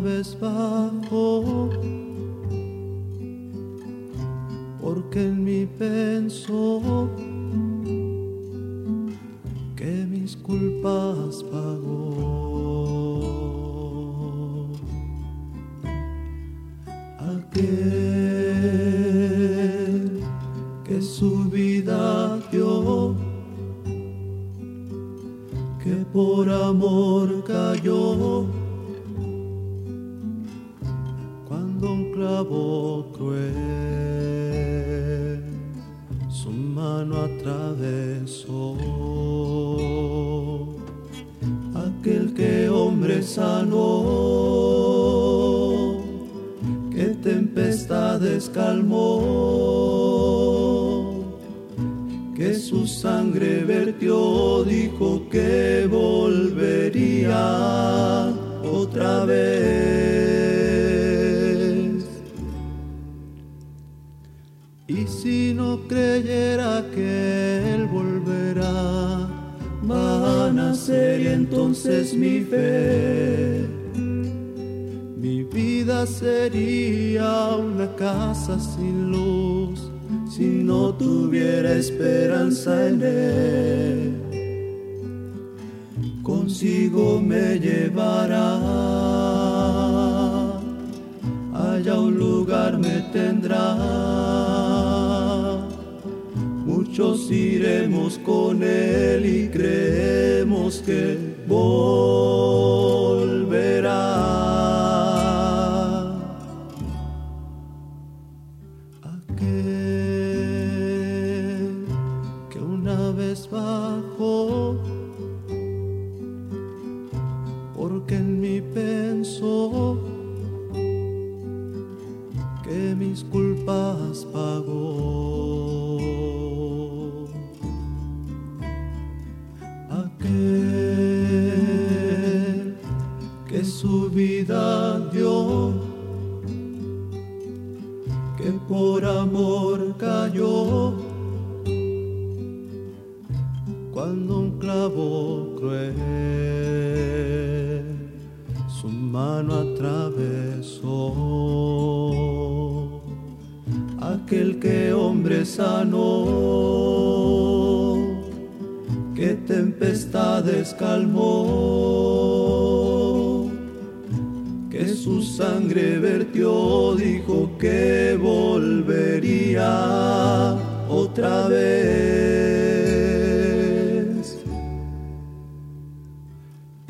vez bajo, porque en mí pensó que mis culpas pagó. Aquel que su vida dio, que por amor cayó. Un clavo cruel su mano atravesó. Aquel que hombre sanó, que tempestades calmó, que su sangre vertió, dijo que volvería otra vez. Y si no creyera que Él volverá, va a nacer y entonces mi fe. Mi vida sería una casa sin luz si no tuviera esperanza en Él. Consigo me llevará, allá un lugar me tendrá. Muchos iremos con Él y creemos que volverá. Aquel que una vez bajó, porque en mí pensó que mis culpas pagó. Por amor cayó. Cuando un clavo cruel su mano atravesó. Aquel que hombre sanó, que tempestades calmó, que su sangre vertió, dijo que otra vez.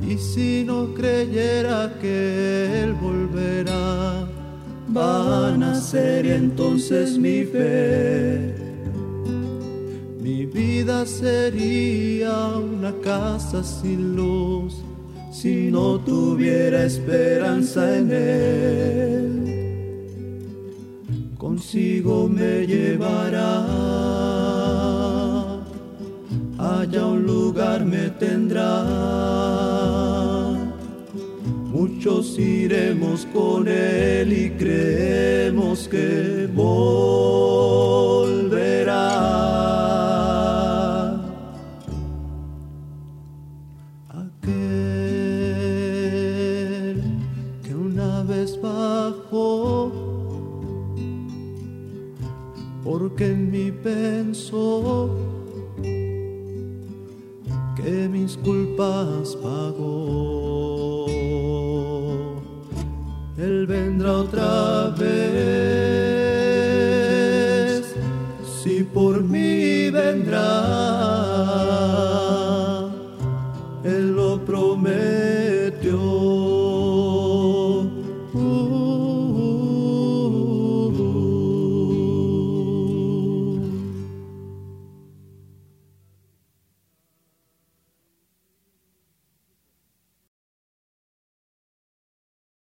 Y si no creyera que Él volverá, va a nacer y entonces mi fe. Mi vida sería una casa sin luz si no tuviera esperanza en Él. Consigo me llevará, allá un lugar me tendrá. Muchos iremos con Él y creemos que volverá. Aquel que una vez bajó, porque en mí pensó que mis culpas pagó. Él vendrá otra vez, si por mí vendrá.